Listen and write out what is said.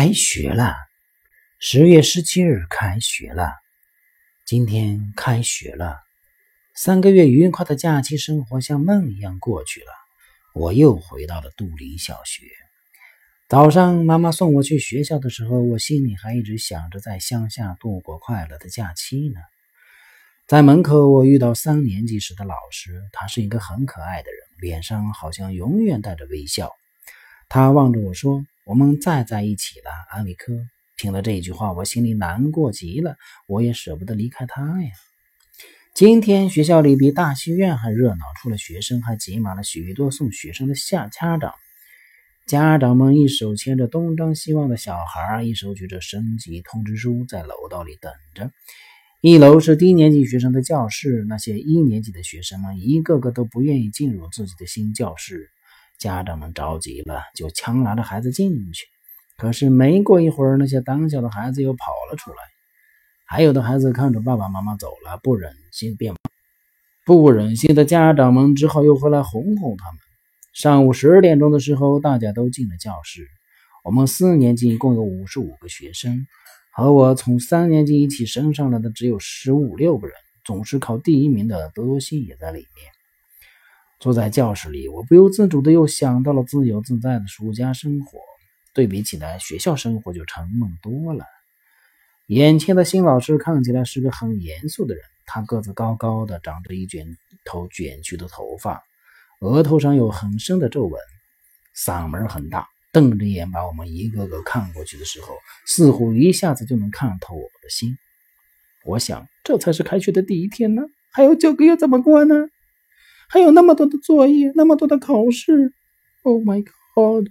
开学了，十月十七日开学了。今天开学了，三个月愉快的假期生活像梦一样过去了。我又回到了杜林小学。早上妈妈送我去学校的时候，我心里还一直想着在乡下度过快乐的假期呢。在门口，我遇到三年级时的老师，他是一个很可爱的人，脸上好像永远带着微笑。他望着我说：“我们再在一起了，安维科。”听了这句话，我心里难过极了，我也舍不得离开他呀。今天学校里比大戏院还热闹，除了学生，还挤满了许多送学生的下家长。家长们一手牵着东张西望的小孩，一手举着升级通知书，在楼道里等着。一楼是低年级学生的教室，那些一年级的学生们一个个都不愿意进入自己的新教室。家长们着急了，就强拉着孩子进去。可是没过一会儿，那些胆小的孩子又跑了出来。还有的孩子看着爸爸妈妈走了，不忍心便，不忍心的家长们只好又回来哄哄他们。上午十点钟的时候，大家都进了教室。我们四年级一共有五十五个学生，和我从三年级一起升上来的只有十五六个人。总是考第一名的德西也在里面。坐在教室里，我不由自主的又想到了自由自在的暑假生活，对比起来，学校生活就沉闷多了。眼前的新老师看起来是个很严肃的人，他个子高高的，长着一卷头卷曲的头发，额头上有很深的皱纹，嗓门很大，瞪着眼把我们一个个看过去的时候，似乎一下子就能看透我的心。我想，这才是开学的第一天呢，还有九个月怎么过呢？还有那么多的作业，那么多的考试，Oh my God！